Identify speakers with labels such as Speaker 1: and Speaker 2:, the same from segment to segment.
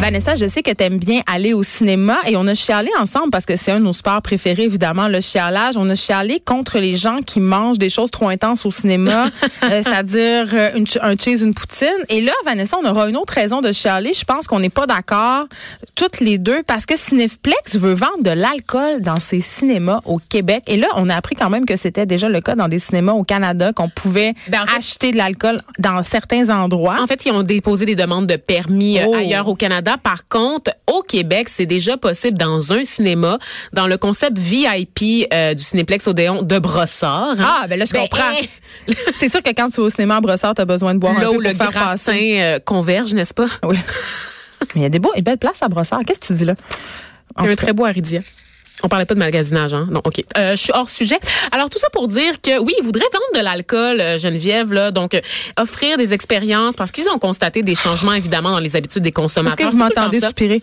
Speaker 1: Vanessa, je sais que tu aimes bien aller au cinéma et on a chialé ensemble parce que c'est un de nos sports préférés, évidemment, le chialage. On a chialé contre les gens qui mangent des choses trop intenses au cinéma, euh, c'est-à-dire euh, un cheese, une poutine. Et là, Vanessa, on aura une autre raison de chialer. Je pense qu'on n'est pas d'accord toutes les deux parce que Cineplex veut vendre de l'alcool dans ses cinémas au Québec. Et là, on a appris quand même que c'était déjà le cas dans des cinémas au Canada, qu'on pouvait
Speaker 2: Ben, en fait-
Speaker 1: acheter de l'alcool dans certains endroits.
Speaker 2: En fait, ils ont déposé des demandes de permis euh,
Speaker 1: Oh.
Speaker 2: ailleurs au Canada. Par contre, au Québec, c'est déjà possible dans un cinéma, dans le concept VIP euh, du Cinéplex Odéon de Brossard. hein.
Speaker 1: Ah, ben là, je
Speaker 2: Ben,
Speaker 1: comprends.
Speaker 2: eh,
Speaker 1: C'est sûr que quand tu vas au cinéma à Brossard, tu as besoin de boire un
Speaker 2: là
Speaker 1: peu
Speaker 2: où le
Speaker 1: pour faire
Speaker 2: gratin
Speaker 1: passer.
Speaker 2: euh, converge, n'est-ce pas?
Speaker 1: Oui. Mais il y a des beaux et belles places à Brossard. Qu'est-ce que tu dis là? En
Speaker 2: Il y a un très beau Aridia. On parlait pas de magasinage, hein? Non, OK. Euh, je suis hors sujet. Alors, tout ça pour dire que, oui, ils voudraient vendre de l'alcool, euh, Geneviève, là. Donc, euh, offrir des expériences parce qu'ils ont constaté des changements, évidemment, dans les habitudes des
Speaker 1: Est-ce
Speaker 2: consommateurs.
Speaker 1: que vous m'entendez soupirer?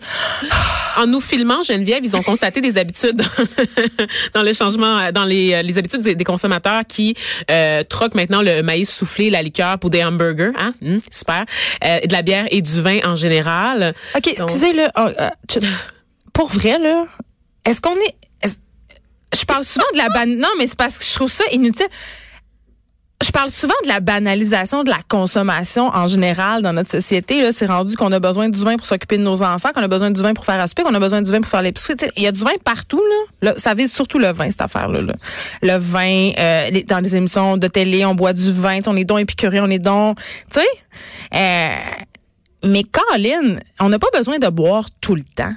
Speaker 2: En nous filmant, Geneviève, ils ont constaté des habitudes dans le changement, dans les, les habitudes des des consommateurs qui troquent maintenant le maïs soufflé, la liqueur pour des hamburgers, hein, Hum, super, de la bière et du vin en général.
Speaker 1: OK, excusez là. Oh, pour vrai là, est-ce qu'on est, je parle souvent de la ban non mais c'est parce que je trouve ça inutile. Je parle souvent de la banalisation de la consommation en général dans notre société. Là, c'est rendu qu'on a besoin du vin pour s'occuper de nos enfants, qu'on a besoin du vin pour faire à qu'on a besoin du vin pour faire l'épicerie. Il y a du vin partout. Là. Là, ça vise surtout le vin, cette affaire-là. là. Le vin, euh, les- dans les émissions de télé, on boit du vin, on est donc épicuré, on est donc... Tu sais, euh, mais Colin, on n'a pas besoin de boire tout le temps.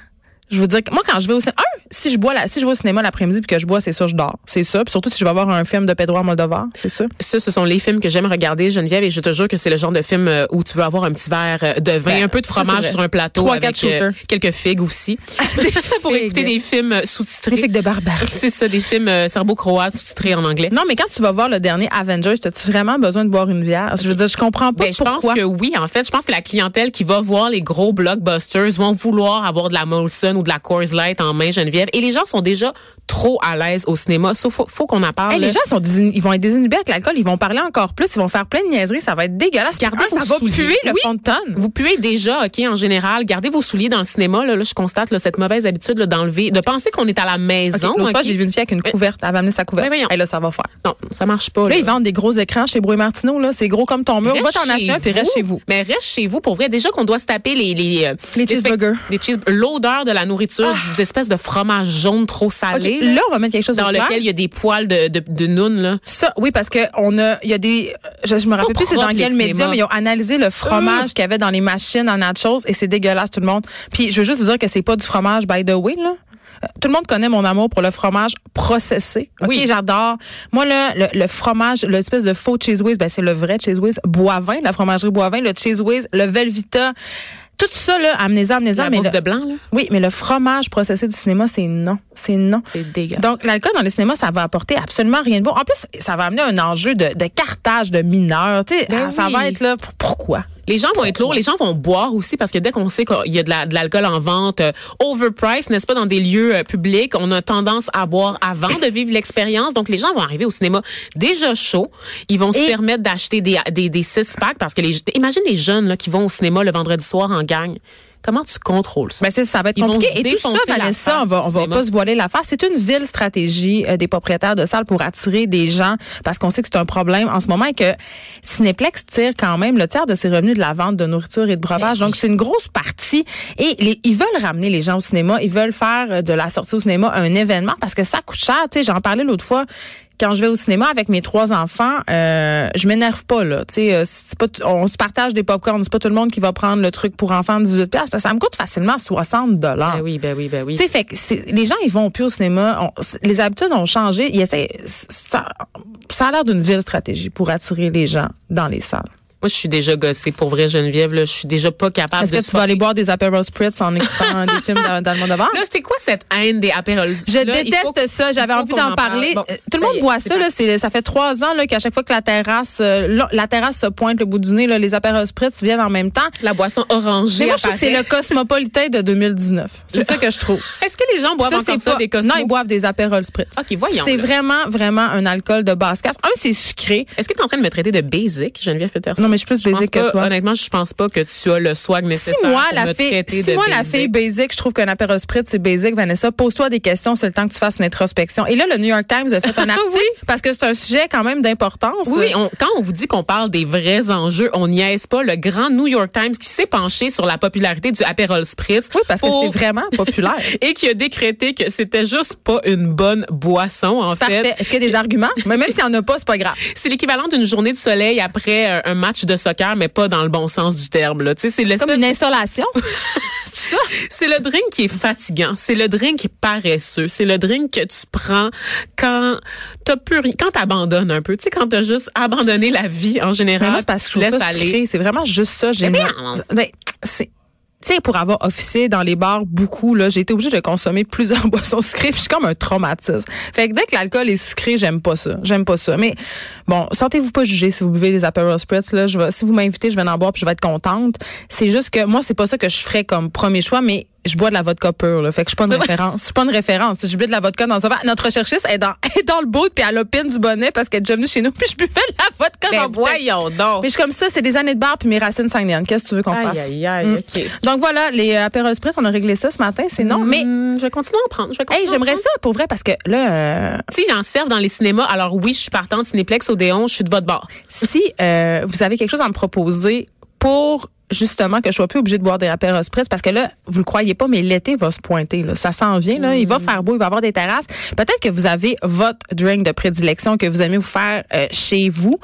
Speaker 1: Je veux dire que moi, quand je vais au cinéma, si je bois là, si je vais au cinéma l'après-midi puis que je bois, c'est ça, je dors. C'est ça. Puis surtout si je vais voir un film de Pedro Almodovar, c'est ça.
Speaker 2: Ça, ce sont les films que j'aime regarder, Geneviève, et je te jure que c'est le genre de film euh, où tu veux avoir un petit verre euh, de vin,
Speaker 1: Ben,
Speaker 2: un peu de fromage sur un plateau
Speaker 1: Trois,
Speaker 2: avec
Speaker 1: shooters.
Speaker 2: quelques figues aussi. pour
Speaker 1: figues.
Speaker 2: écouter des films euh,
Speaker 1: Des
Speaker 2: sous-titrés.
Speaker 1: figues de barbarie.
Speaker 2: C'est ça, des films euh, serbo-croates sous-titrés en anglais.
Speaker 1: Non, mais quand tu vas voir le dernier Avengers, as-tu vraiment besoin de boire une bière? Je veux dire, je comprends pas
Speaker 2: Ben, je pense
Speaker 1: pourquoi.
Speaker 2: que oui, en fait. Je pense que la clientèle qui va voir les gros blockbusters vont vouloir avoir de la Molson ou de la Coors Light en main, Geneviève. Et les gens sont déjà trop à l'aise au cinéma. Sauf faut, faut qu'on en parle.
Speaker 1: Hey, les gens sont ils vont être désinhibés avec l'alcool, ils vont parler encore plus, ils vont faire plein de niaiseries, ça va être dégueulasse.
Speaker 2: Gardez
Speaker 1: ça va
Speaker 2: souliers.
Speaker 1: puer le
Speaker 2: Oui.
Speaker 1: fond de tonne.
Speaker 2: Vous puez déjà, OK, en général. Gardez vos souliers dans le cinéma. Là, là je constate là, cette mauvaise habitude d'enlever, de penser qu'on est à la maison.
Speaker 1: L'autre fois, j'ai vu une fille avec une couverte, elle avait amené sa couverte. Et là, ça va faire.
Speaker 2: Non, ça marche pas.
Speaker 1: Là,
Speaker 2: là.
Speaker 1: ils vendent des gros écrans chez Brouet Martineau, là. C'est gros comme ton mur. Va
Speaker 2: Reste
Speaker 1: t'en acheter un, puis reste chez vous.
Speaker 2: Mais reste chez vous. Pour vrai, déjà qu'on doit se taper les les euh,
Speaker 1: Les cheeseburgers.
Speaker 2: les cheese- l'odeur de la nourriture, des espèces de fromage jaune trop salé,
Speaker 1: là, on va mettre quelque chose
Speaker 2: dans lequel il y a des poils de de, de noun là.
Speaker 1: Ça, oui, parce que on a, il y a des, je, je me rappelle plus c'est dans quel média, mais ils ont analysé le fromage qu'il y avait dans les machines en nachos et c'est dégueulasse tout le monde. Puis je veux juste vous dire que c'est pas du fromage by the way là. Euh, Tout le monde connaît mon amour pour le fromage processé. OK,
Speaker 2: Oui.
Speaker 1: j'adore. Moi là, le, le fromage, l'espèce de faux cheese whiz, ben c'est le vrai cheese whiz Boivin, la fromagerie Boivin, le cheese whiz, le Velvita. Tout ça là, amenez-en, amenez-en,
Speaker 2: La
Speaker 1: mais le-
Speaker 2: de blanc là?
Speaker 1: oui, mais le fromage processé du cinéma, c'est non. C'est non.
Speaker 2: C'est dégueulasse.
Speaker 1: Donc, l'alcool dans le cinéma, ça va apporter absolument rien de bon. En plus, ça va amener un enjeu de, de cartage de mineurs. Tu sais,
Speaker 2: Ben
Speaker 1: ça
Speaker 2: oui.
Speaker 1: va être là. pour- Pourquoi?
Speaker 2: Les gens vont être lourds, les gens vont boire aussi parce que dès qu'on sait qu'il y a de la- de l'alcool en vente, euh, overpriced, n'est-ce pas, dans des lieux euh, publics, on a tendance à boire avant de vivre l'expérience. Donc les gens vont arriver au cinéma déjà chaud. Ils vont se
Speaker 1: Et-
Speaker 2: permettre d'acheter des, des, des six packs parce que les imagine les jeunes là, qui vont au cinéma le vendredi soir en gang. Comment tu contrôles ça?
Speaker 1: Ben, c'est- ça va être
Speaker 2: Ils
Speaker 1: compliqué. Et tout ça, Vanessa, on va, on va pas se voiler la face. C'est une ville stratégie euh, des propriétaires de salles pour attirer des gens parce qu'on sait que c'est un problème en ce moment et que Cinéplex tire quand même le tiers de ses revenus de la vente de nourriture et de breuvage. Donc, c'est une grosse partie. Et les- ils veulent ramener les gens au cinéma. Ils veulent faire euh, de la sortie au cinéma un événement parce que ça coûte cher. Tu sais, j'en parlais l'autre fois. Quand je vais au cinéma avec mes trois enfants, euh, je m'énerve pas là. Tu sais, euh, c'est pas, t- on se partage des popcorns. C'est pas tout le monde qui va prendre le truc pour enfants de 18 pièces. Ça me coûte facilement 60 dollars.
Speaker 2: Ben oui, ben oui, ben oui.
Speaker 1: Tu sais, fait que les gens, ils vont plus au cinéma. On- les habitudes ont changé. Ils essaient, ça, ça a l'air d'une ville stratégie pour attirer les gens dans les salles.
Speaker 2: Moi, je suis déjà gossée pour vrai, Geneviève. Là, je suis déjà pas capable
Speaker 1: Est-ce
Speaker 2: de
Speaker 1: que tu vas aller boire des Aperol Spritz en écoutant des films dans, dans le monde de bar?
Speaker 2: Là, c'était quoi cette haine des Aperol?
Speaker 1: Je
Speaker 2: Là,
Speaker 1: déteste ça. J'avais envie d'en
Speaker 2: en parle.
Speaker 1: parler.
Speaker 2: Bon,
Speaker 1: Tout le monde boit ça. Là, ça fait trois ans qu'à chaque fois que la terrasse, euh, la terrasse se pointe le bout du nez, là, les Aperol Spritz viennent en même temps.
Speaker 2: La boisson orangée.
Speaker 1: Mais moi, je trouve que c'est le cosmopolitain de 2019. C'est ça que je trouve.
Speaker 2: Est-ce que les gens boivent encore ça,
Speaker 1: pas-
Speaker 2: des cosmos?
Speaker 1: Non, ils boivent des Aperol Spritz.
Speaker 2: OK, voyons.
Speaker 1: C'est vraiment, vraiment un alcool de basse casse. Un, c'est sucré.
Speaker 2: Est-ce que tu es en train de me traiter de basic, Geneviève Peterson?
Speaker 1: Non, mais je suis plus basic que toi.
Speaker 2: Honnêtement, je pense pas que tu as le swag
Speaker 1: Si
Speaker 2: nécessaire
Speaker 1: moi,
Speaker 2: pour
Speaker 1: la
Speaker 2: me
Speaker 1: fille, si moi, la fille basic, je trouve qu'un apéro spritz, c'est basic, Vanessa, pose-toi des questions, c'est le temps que tu fasses une introspection. Et là, le New York Times a fait un article
Speaker 2: Oui.
Speaker 1: parce que c'est un sujet quand même d'importance.
Speaker 2: Oui, on- quand on vous dit qu'on parle des vrais enjeux, on niaise pas le grand New York Times qui s'est penché sur la popularité du Aperol Spritz.
Speaker 1: Oui, parce que
Speaker 2: pour-
Speaker 1: c'est vraiment populaire.
Speaker 2: Et qui a décrété que c'était juste pas une bonne boisson, en
Speaker 1: Parfait.
Speaker 2: fait.
Speaker 1: Est-ce qu'il y a des arguments? Mais même s'il n'y en a pas, c'est pas grave.
Speaker 2: C'est l'équivalent d'une journée de soleil après euh, un match de soccer, mais pas dans le bon sens du terme. Là. Tu sais, C'est
Speaker 1: Comme une installation. c'est
Speaker 2: le drink qui est fatigant. C'est le drink qui est paresseux. C'est le drink que tu prends quand t'as plus rien, quand t'abandonnes un peu. Tu sais, quand t'as juste abandonné la vie en général.
Speaker 1: moi, parce que
Speaker 2: tu
Speaker 1: je ça
Speaker 2: aller.
Speaker 1: C'est vraiment juste ça. J'ai Tu sais, pour avoir officié dans les bars beaucoup, là, j'ai été obligée de consommer plusieurs boissons sucrées, je suis comme un traumatisme. Fait que dès que l'alcool est sucré, j'aime pas ça. J'aime pas ça. Mais bon, sentez-vous pas jugé si vous buvez des Aperol Spritz, là. Si vous m'invitez, je vais en boire, puis je vais être contente. C'est juste que moi, c'est pas ça que je ferais comme premier choix, mais je bois de la vodka pure, là. Fait que je suis pas une référence. Je suis pas une référence. Je bois de la vodka dans un verre. Notre recherchiste est dans, est dans le bout, puis elle opine du bonnet parce qu'elle est déjà venue chez nous, puis je buvais de la vodka
Speaker 2: Ben
Speaker 1: dans
Speaker 2: voyons donc.
Speaker 1: Mais je suis comme ça, c'est des années de bar puis mes racines sanguines. Qu'est-ce que tu veux qu'on fasse?
Speaker 2: aïe, aïe,
Speaker 1: Mm.
Speaker 2: OK.
Speaker 1: Donc voilà, les euh, Aperol Spritz, on a réglé ça ce matin, c'est non. Mais
Speaker 2: Hum, je vais continuer à en prendre. Je
Speaker 1: hey, j'aimerais ça pour vrai parce que là, euh,
Speaker 2: Tu sais, ils en servent dans les cinémas. Alors oui, je suis partante Cinéplex Odéon, je suis de votre bord.
Speaker 1: si euh, vous avez quelque chose à me proposer pour justement que je sois plus obligée de boire des Aperol Spritz parce que là, vous le croyez pas, mais l'été va se pointer. Là. Ça s'en vient. Là. Il va faire beau, il va y avoir des terrasses. Peut-être que vous avez votre drink de prédilection que vous aimez vous faire euh, chez vous.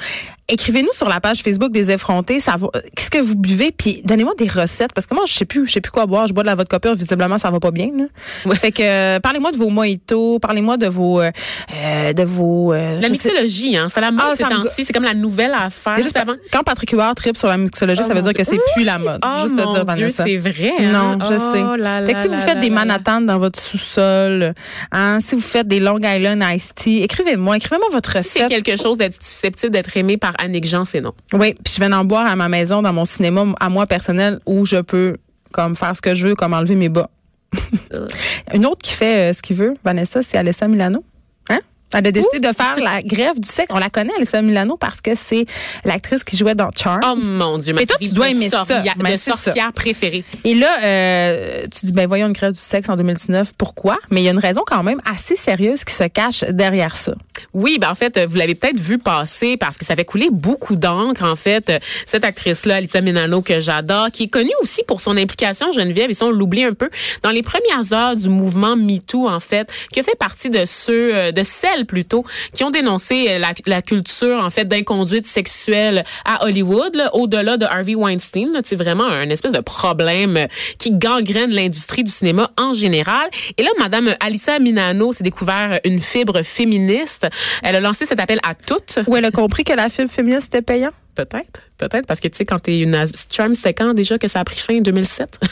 Speaker 1: Écrivez-nous sur la page Facebook des effrontés. Ça va- Qu'est-ce que vous buvez Puis donnez-moi des recettes parce que moi je sais plus, je sais plus quoi boire. Je bois de la vodka pure. Visiblement ça va pas bien. Là. Fait que euh, parlez-moi de vos mojitos. Parlez-moi de vos euh, euh, de vos. euh,
Speaker 2: La
Speaker 1: sais-
Speaker 2: mixologie, hein, c'est la mode
Speaker 1: Ah,
Speaker 2: ces temps-ci. C'est comme la nouvelle affaire.
Speaker 1: Juste
Speaker 2: avant.
Speaker 1: quand Patrick Huard tripe sur la mixologie,
Speaker 2: Oh
Speaker 1: ça veut dire que c'est plus la mode.
Speaker 2: Oh
Speaker 1: Juste
Speaker 2: mon
Speaker 1: te dire,
Speaker 2: c'est vrai. hein?
Speaker 1: Non, je
Speaker 2: Oh
Speaker 1: sais. fait que si vous faites des. Manhattan dans votre sous-sol, hein, si vous faites des Long Island Iced Tea, écrivez-moi, écrivez-moi votre
Speaker 2: Si c'est
Speaker 1: recette.
Speaker 2: quelque chose d'être susceptible d'être aimé par Annick Jean, c'est non.
Speaker 1: Oui, puis je vais en boire à ma maison, dans mon cinéma, à moi personnel, où je peux comme faire ce que je veux, comme enlever mes bas. Une autre qui fait euh, ce qu'il veut, Vanessa, c'est Alessa Milano. Hein? Elle a décidé de faire la grève du sexe. On la connaît, Alessa Milano, parce que c'est l'actrice qui jouait dans Charm.
Speaker 2: Oh mon Dieu, ma
Speaker 1: Mais toi, tu dois aimer ça.
Speaker 2: sorcia-
Speaker 1: Ben,
Speaker 2: sorcière préférée.
Speaker 1: Et là, euh, tu dis, ben voyons une grève du sexe en 2019. Pourquoi? Mais il y a une raison quand même assez sérieuse qui se cache derrière ça.
Speaker 2: Oui, ben en fait, euh, vous l'avez peut-être vu passer parce que ça fait couler beaucoup d'encre. En fait, Euh, cette actrice-là, Alissa Milano, que j'adore, qui est connue aussi pour son implication, Geneviève, et ça on l'oublie un peu, dans les premières heures du mouvement MeToo, en fait, qui a fait partie de ceux, euh, de celles plutôt, qui ont dénoncé la, la culture, en fait, d'inconduite sexuelle à Hollywood, là, au-delà de Harvey Weinstein. C'est vraiment un espèce de problème qui gangrène l'industrie du cinéma en général. Et là, Madame Alissa Milano s'est découvert une fibre féministe. Elle a lancé cet appel à toutes.
Speaker 1: Où elle a compris que la fibre féministe était payant?
Speaker 2: Peut-être, peut-être, parce que tu sais, quand t'es une Charm, c'était quand déjà que ça a pris fin en 2007?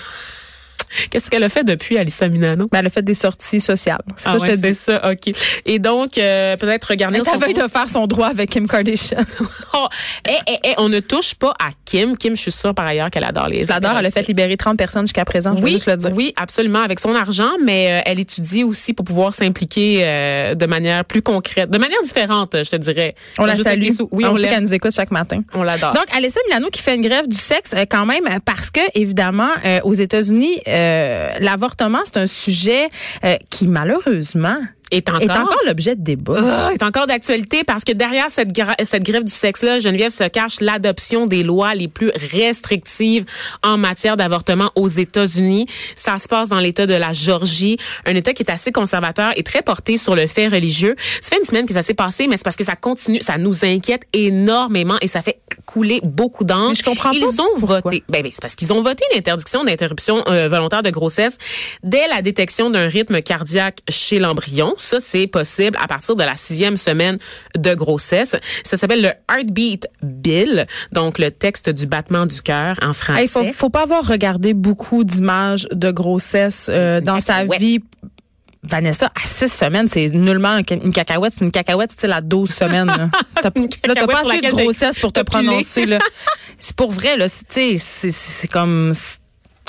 Speaker 2: Qu'est-ce qu'elle a fait depuis, Alissa Milano?
Speaker 1: Ben, elle a fait des sorties sociales. C'est
Speaker 2: Ah
Speaker 1: ça,
Speaker 2: ouais,
Speaker 1: je te
Speaker 2: c'est
Speaker 1: dis.
Speaker 2: ça, OK. Et donc, euh, peut-être regarder
Speaker 1: Elle
Speaker 2: son
Speaker 1: veille de faire son droit avec Kim Kardashian.
Speaker 2: Oh, eh, eh, eh, on ne touche pas à Kim. Kim, je suis sûre par ailleurs qu'elle adore les
Speaker 1: J'adore, elle a fait libérer 30 personnes jusqu'à présent, je veux
Speaker 2: oui,
Speaker 1: juste le dire.
Speaker 2: oui, absolument, avec son argent, mais euh, elle étudie aussi pour pouvoir s'impliquer euh, de manière plus concrète, de manière différente, je te dirais.
Speaker 1: On la salue.
Speaker 2: Oui,
Speaker 1: on,
Speaker 2: on,
Speaker 1: sait qu'elle nous écoute chaque matin.
Speaker 2: On l'adore.
Speaker 1: Donc, Alessa Milano qui fait une grève du sexe quand même parce que, évidemment, aux États-Unis, euh, l'avortement, c'est un sujet euh, qui, malheureusement,
Speaker 2: est encore,
Speaker 1: est encore l'objet de débat.
Speaker 2: Ah, est encore d'actualité parce que derrière cette grève du sexe-là, Geneviève se cache l'adoption des lois les plus restrictives en matière d'avortement aux États-Unis. Ça se passe dans l'État de la Georgie, un État qui est assez conservateur et très porté sur le fait religieux. Ça fait une semaine que ça s'est passé, mais c'est parce que ça continue, ça nous inquiète énormément et ça fait coulé beaucoup d'encre.
Speaker 1: Je comprends
Speaker 2: Ils
Speaker 1: pas
Speaker 2: ont
Speaker 1: pourquoi.
Speaker 2: voté. Ben, ben, c'est parce qu'ils ont voté l'interdiction d'interruption euh, volontaire de grossesse dès la détection d'un rythme cardiaque chez l'embryon. Ça, c'est possible à partir de la sixième semaine de grossesse. Ça s'appelle le Heartbeat Bill, donc le texte du battement du cœur en français.
Speaker 1: Hey, faut, faut pas avoir regardé beaucoup d'images de grossesse euh, dans sa vie. Vanessa, à six semaines, c'est nullement une cacahuète. C'est une cacahuète, style à 12 semaines. Là, T'as- pas assez de grossesse pour te prononcer. là. C'est pour vrai, là. c'est- Tu sais, c'est- c'est c'est comme...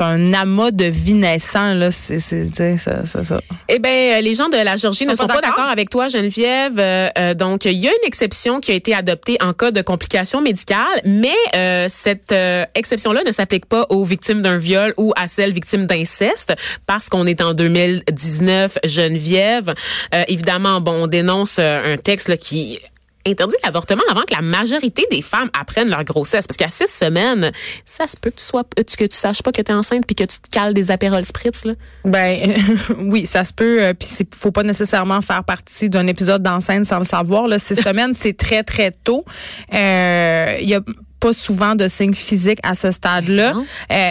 Speaker 1: C'est un amas de vie naissant, là. C'est, ça, ça, ça.
Speaker 2: Eh ben, euh, les gens de la Georgie ne
Speaker 1: Sont pas d'accord?
Speaker 2: avec toi, Geneviève. Euh, euh, donc, il y a une exception qui a été adoptée en cas de complications médicales, mais euh, cette euh, exception-là ne s'applique pas aux victimes d'un viol ou à celles victimes d'inceste, parce qu'on est en 2019, Geneviève. Évidemment, bon, on dénonce un texte là, qui interdit l'avortement avant que la majorité des femmes apprennent leur grossesse. Parce qu'à six semaines, ça se peut que tu sois, que tu saches pas que tu es enceinte puis que tu te cales des apérols spritz, là.
Speaker 1: Ben oui, ça se peut. euh, Puis c'est faut pas nécessairement faire partie d'un épisode d'enceinte sans le savoir. Là, six semaines, c'est très très tôt. Euh, Il y a pas souvent de signes physiques à ce stade-là. Euh,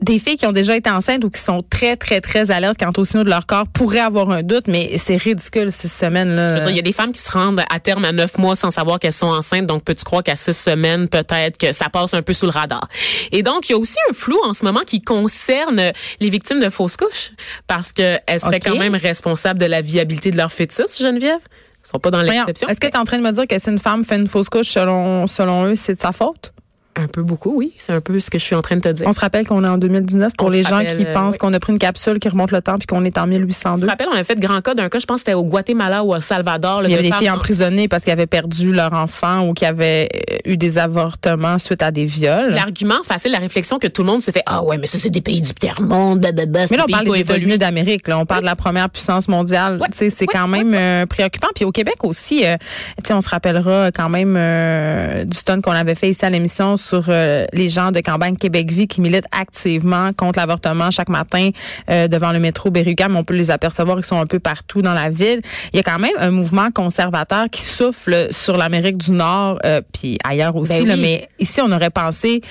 Speaker 1: des filles qui ont déjà été enceintes ou qui sont très, très, très alertes quant au signaux de leur corps pourraient avoir un doute, mais c'est ridicule, six semaines-là.
Speaker 2: Il y a des femmes qui se rendent à terme à neuf mois sans savoir qu'elles sont enceintes. Donc, peux-tu croire qu'à six semaines, peut-être que ça passe un peu sous le radar? Et donc, il y a aussi un flou en ce moment qui concerne les victimes de fausses couches parce qu'elles seraient quand même responsables de la viabilité de leur fœtus, Geneviève? Ils sont pas dans l'exception.
Speaker 1: Est-ce que tu es en train de me dire que si une femme fait une fausse couche, selon, selon eux, c'est de sa faute?
Speaker 2: Un peu beaucoup, oui. C'est un peu ce que je suis en train de te dire.
Speaker 1: On se rappelle qu'on est en 2019 pour
Speaker 2: On se
Speaker 1: les gens
Speaker 2: rappelle,
Speaker 1: qui pensent
Speaker 2: oui.
Speaker 1: qu'on a pris une capsule qui remonte le temps puis qu'on est en
Speaker 2: Je
Speaker 1: 1802.
Speaker 2: me rappelle, on a fait grand cas d'un cas, je pense que c'était au Guatemala ou au Salvador. là,
Speaker 1: Il y avait
Speaker 2: de
Speaker 1: des filles
Speaker 2: en-
Speaker 1: emprisonnées parce qu'elles avaient perdu leur enfant ou qui avaient euh, eu des avortements suite à des viols.
Speaker 2: L'argument facile, la réflexion que tout le monde se fait, ah ouais, mais ça, c'est des pays du tiers-monde, blablabla.
Speaker 1: Mais là, on parle des. États-Unis d'Amérique. Là, on parle de la première puissance mondiale. Sais, C'est quand même euh, préoccupant. Puis au Québec aussi, euh, tu sais, on se rappellera quand même euh, du ton qu'on avait fait ici à l'émission sur euh, les gens de campagne Québec Vie qui militent activement contre l'avortement chaque matin euh, devant le métro Berry-UQAM. On peut les apercevoir, ils sont un peu partout dans la ville. Il y a quand même un mouvement conservateur qui souffle sur l'Amérique du Nord, euh, puis ailleurs aussi.
Speaker 2: Ben
Speaker 1: là,
Speaker 2: oui.
Speaker 1: mais ici, on aurait pensé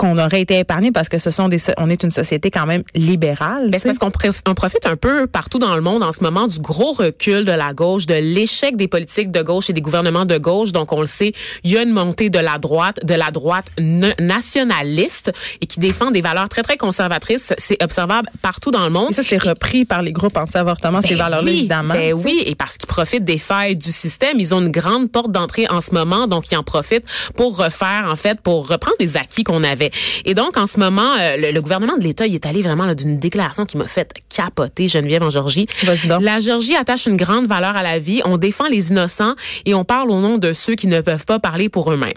Speaker 1: qu'on aurait été épargné parce que ce sont des, on est une société quand même libérale.
Speaker 2: Ben, c'est parce qu'on on profite un peu partout dans le monde en ce moment du gros recul de la gauche, de l'échec des politiques de gauche et des gouvernements de gauche. Donc, on le sait, il y a une montée de la droite, de la droite na- nationaliste et qui défend des valeurs très, très conservatrices. C'est observable partout dans le monde.
Speaker 1: Et ça, c'est repris par les groupes anti-avortement, ces
Speaker 2: Ben
Speaker 1: valeurs-là,
Speaker 2: oui,
Speaker 1: évidemment.
Speaker 2: Ben oui, et parce qu'ils profitent des failles du système, ils ont une grande porte d'entrée en ce moment, donc ils en profitent pour refaire, en fait, pour reprendre les acquis qu'on avait. Et donc, en ce moment, euh, le, le gouvernement de l'État, il est allé vraiment d'une déclaration qui m'a fait capoter, Geneviève en Georgie.
Speaker 1: Donc.
Speaker 2: La Georgie attache une grande valeur à la vie. On défend les innocents et on parle au nom de ceux qui ne peuvent pas parler pour eux-mêmes.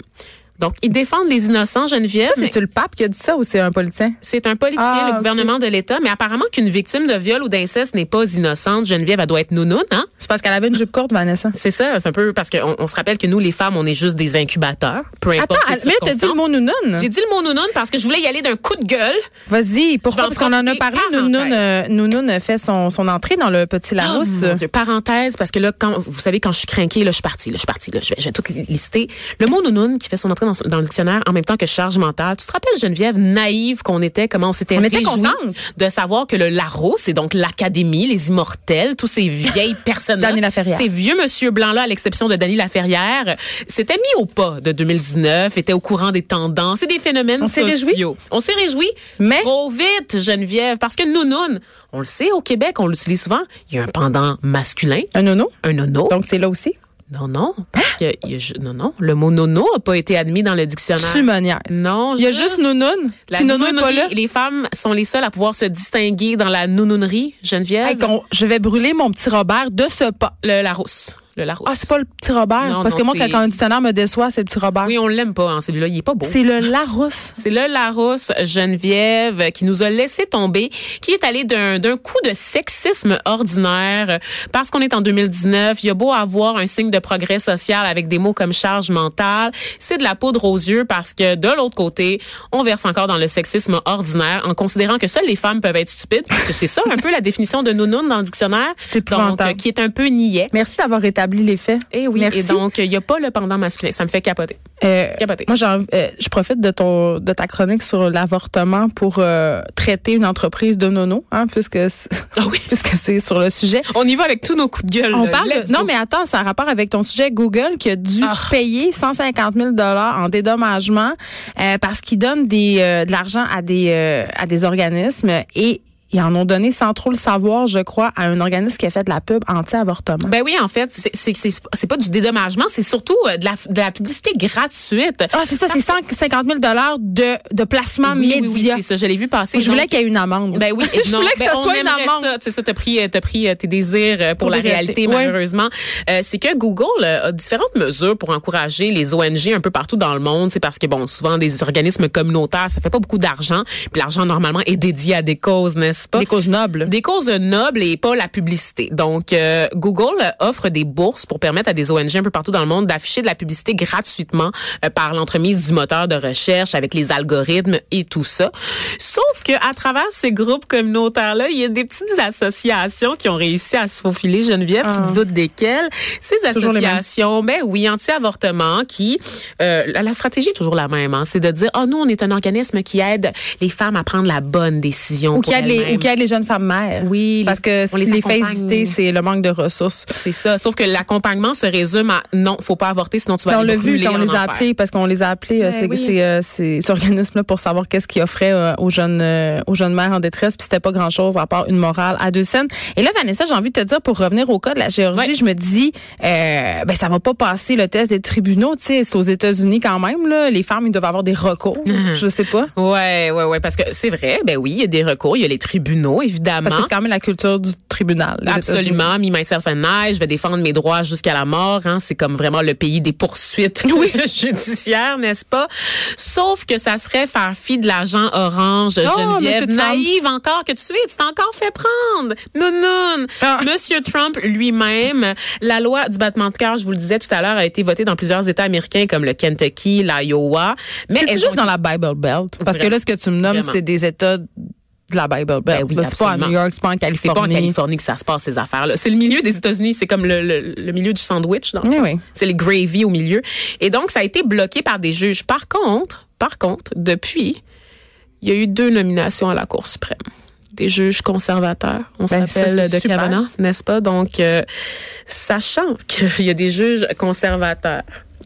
Speaker 2: Donc, ils défendent les innocents, Geneviève.
Speaker 1: C'est-tu le pape qui a dit ça ou c'est un politicien?
Speaker 2: c'est un politicien,
Speaker 1: Ah,
Speaker 2: le gouvernement de l'État, mais apparemment qu'une victime de viol ou d'inceste n'est pas innocente. Geneviève, elle doit être nounoune, hein?
Speaker 1: C'est parce qu'elle avait une jupe courte, Vanessa.
Speaker 2: C'est ça, c'est un peu parce qu'on on se rappelle que nous, les femmes, on est juste des incubateurs, peu importe
Speaker 1: Attends,
Speaker 2: les
Speaker 1: mais t'as dit le mot nounoun.
Speaker 2: J'ai dit le mot nounoune parce que je voulais y aller d'un coup de gueule.
Speaker 1: Vas-y, pourquoi? Parce qu'on en a parlé. Nounoun, euh, Nounoun fait son, son entrée dans le Petit Larousse.
Speaker 2: Oh, mon Dieu. Parenthèse, parce que là, quand vous savez, quand je suis craquée, là, je suis partie, là, je suis partie, là, je vais, je vais tout lister. Le mot nounoun qui fait son entrée dans, dans le dictionnaire en même temps que charge mentale. Tu te rappelles, Geneviève, naïve qu'on était, comment on s'était réjouis de savoir que le Larousse, c'est donc l'académie, les immortels, tous ces vieilles personnes ces vieux monsieur blancs-là, à l'exception de Dany Laferrière, s'étaient mis au pas de 2019, étaient au courant des tendances et des phénomènes
Speaker 1: On s'est
Speaker 2: sociaux. On s'est réjoui.
Speaker 1: Mais-
Speaker 2: Trop vite, Geneviève, parce que nounoun, on le sait, au Québec, on l'utilise souvent, il y a un pendant masculin,
Speaker 1: Un nono.
Speaker 2: un nono.
Speaker 1: Donc, c'est là aussi.
Speaker 2: Non, non, parce que, y a non, non, le mot nono n'a pas été admis dans le dictionnaire.
Speaker 1: Tu me niaises.
Speaker 2: Non,
Speaker 1: Il y a juste nounoun.
Speaker 2: la
Speaker 1: Puis nono est pas là.
Speaker 2: Les femmes sont les seules à pouvoir se distinguer dans la nounounerie, Geneviève.
Speaker 1: Hey, je vais brûler mon petit Robert de ce pas.
Speaker 2: le Larousse. Le Larousse.
Speaker 1: Ah, c'est pas le petit Robert?
Speaker 2: Non,
Speaker 1: parce
Speaker 2: non,
Speaker 1: que moi, quand un dictionnaire me déçoit, c'est le petit Robert.
Speaker 2: Oui, on l'aime pas, hein, celui-là. Il est pas beau.
Speaker 1: C'est le Larousse.
Speaker 2: C'est le Larousse Geneviève qui nous a laissé tomber, qui est allé d'un d'un coup de sexisme ordinaire parce qu'on est en 2019. Il y a beau avoir un signe de progrès social avec des mots comme charge mentale, c'est de la poudre aux yeux parce que de l'autre côté, on verse encore dans le sexisme ordinaire en considérant que seules les femmes peuvent être stupides. Parce que c'est ça un peu la définition de nounoun dans le dictionnaire.
Speaker 1: C'est.
Speaker 2: Donc, euh, qui est un peu niais.
Speaker 1: Merci d'avoir été établit les faits.
Speaker 2: Et oui,
Speaker 1: Merci.
Speaker 2: et donc, il n'y a pas le pendant masculin. Ça me fait capoter.
Speaker 1: Euh,
Speaker 2: Capoté.
Speaker 1: moi, euh, je profite de ton de ta chronique sur l'avortement pour euh, traiter une entreprise de nono, hein, puisque c'est-
Speaker 2: Ah oui.
Speaker 1: puisque c'est sur le sujet.
Speaker 2: On y va avec tous nos coups de gueule.
Speaker 1: On parle
Speaker 2: Let's
Speaker 1: non
Speaker 2: go.
Speaker 1: mais attends, ça a rapport avec ton sujet Google qui a dû
Speaker 2: Ah.
Speaker 1: payer 150 000 dollars en dédommagement euh, parce qu'ils donnent des de l'argent à des à des organismes et ils en ont donné sans trop le savoir, je crois, à un organisme qui a fait de la pub anti-avortement.
Speaker 2: Ben oui, en fait, c'est c'est c'est c'est pas du dédommagement, c'est surtout euh, de la de la publicité gratuite.
Speaker 1: ah, c'est ça, c'est 150 000 dollars de de placement
Speaker 2: Oui, oui, oui,
Speaker 1: média.
Speaker 2: c'est ça, je l'ai vu passer.
Speaker 1: je voulais qu'il y ait une amende.
Speaker 2: Ben oui,
Speaker 1: je
Speaker 2: non,
Speaker 1: voulais que
Speaker 2: ben,
Speaker 1: ça soit une amende.
Speaker 2: Sais, ça, t'as pris, euh, t'as pris euh, tes désirs pour,
Speaker 1: Pour
Speaker 2: la réalité, malheureusement. Euh, c'est que Google a différentes mesures pour encourager les ONG un peu partout dans le monde. C'est parce que bon, souvent des organismes communautaires, ça fait pas beaucoup d'argent. Puis l'argent normalement est dédié à des causes, n'est-ce pas
Speaker 1: Des causes nobles.
Speaker 2: des causes nobles et pas la publicité. Donc, euh, Google offre des bourses pour permettre à des ONG un peu partout dans le monde d'afficher de la publicité gratuitement euh, par l'entremise du moteur de recherche avec les algorithmes et tout ça. Sauf que à travers ces groupes communautaires-là, il y a des petites associations qui ont réussi à se faufiler. Geneviève, tu
Speaker 1: Ah.
Speaker 2: te doutes desquelles? Ces associations, ben oui, anti-avortement, qui euh, la, stratégie est toujours la même. Hein, c'est de dire, oh nous, on est un organisme qui aide les femmes à prendre la bonne décision.
Speaker 1: Ou qui aide les. Ou qui aide les jeunes femmes mères.
Speaker 2: Oui,
Speaker 1: Parce que ce
Speaker 2: on
Speaker 1: qui
Speaker 2: les
Speaker 1: les fait hésiter, c'est le manque de ressources.
Speaker 2: C'est ça. Sauf que l'accompagnement se résume à non, faut pas avorter, sinon tu vas
Speaker 1: Mais on
Speaker 2: aller
Speaker 1: l'a vu quand on les a appelés, parce qu'on les a appelés, euh,
Speaker 2: Ben
Speaker 1: ces, euh, organismes-là, pour savoir qu'est-ce qu'ils offraient euh, aux jeunes aux jeunes mères en détresse. Puis c'était pas grand-chose à part une morale à deux scènes. Et là, Vanessa, j'ai envie de te dire, pour revenir au cas de la Géorgie, je me dis, euh, ben ça va pas passer le test des tribunaux. Tu sais, c'est aux États-Unis quand même. Là, les femmes, ils doivent avoir des recours. je sais pas.
Speaker 2: Ouais, ouais, ouais, parce que c'est vrai, ben oui, il y a des recours, il y a les tribunaux, évidemment.
Speaker 1: Parce que c'est quand même la culture du tribunal.
Speaker 2: Absolument, me myself and I, je vais défendre mes droits jusqu'à la mort. Hein. C'est comme vraiment le pays des poursuites judiciaires, n'est-ce pas? Sauf que ça serait faire fi de l'agent orange,
Speaker 1: Oh,
Speaker 2: Geneviève, naïve encore que tu es, tu t'es encore fait prendre. Non, non.
Speaker 1: Ah.
Speaker 2: Monsieur Trump lui-même, la loi du battement de cœur, je vous le disais tout à l'heure, a été votée dans plusieurs États américains comme le Kentucky, l'Iowa. Mais
Speaker 1: C'est juste
Speaker 2: ont
Speaker 1: dans la Bible Belt. Parce que là, ce que tu me nommes, c'est des États de la Bible Belt.
Speaker 2: Ben oui,
Speaker 1: c'est pas à. New York, c'est pas en
Speaker 2: C'est pas en
Speaker 1: Californie.
Speaker 2: Californie que ça se passe, ces affaires-là. C'est le milieu des États-Unis. C'est comme le, le- le milieu du sandwich. le
Speaker 1: Oui, oui.
Speaker 2: C'est les gravy au milieu. Et donc, ça a été bloqué par des juges. Par contre, par contre, depuis, il y a eu deux nominations à la Cour suprême. Des juges conservateurs. On
Speaker 1: Ben,
Speaker 2: s'appelle de. Kavanaugh, n'est-ce pas? Donc, euh, sachant qu'il y a des juges conservateurs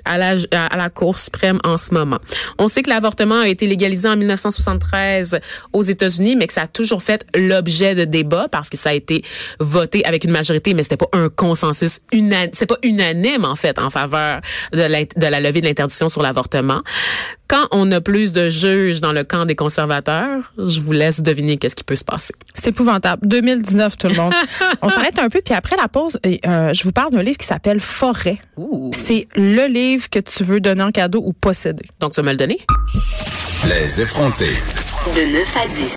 Speaker 2: à la, à la Cour suprême en ce moment. On sait que l'avortement a été légalisé en 1973 aux États-Unis, mais que ça a toujours fait l'objet de débats parce que ça a été voté avec une majorité, mais c'était pas un consensus unanime, c'est pas unanime en fait en faveur de la, de la levée de l'interdiction sur l'avortement. Quand on a plus de juges dans le camp des conservateurs, je vous laisse deviner qu'est-ce qui peut se passer.
Speaker 1: C'est épouvantable. 2019, tout le monde. On s'arrête un peu, puis après la pause, euh, je vous parle d'un livre qui s'appelle Forêt.
Speaker 2: Ouh.
Speaker 1: C'est le livre que tu veux donner en cadeau ou posséder.
Speaker 2: Donc tu vas me le donner?
Speaker 3: Les effrontés.
Speaker 4: De 9 à 10.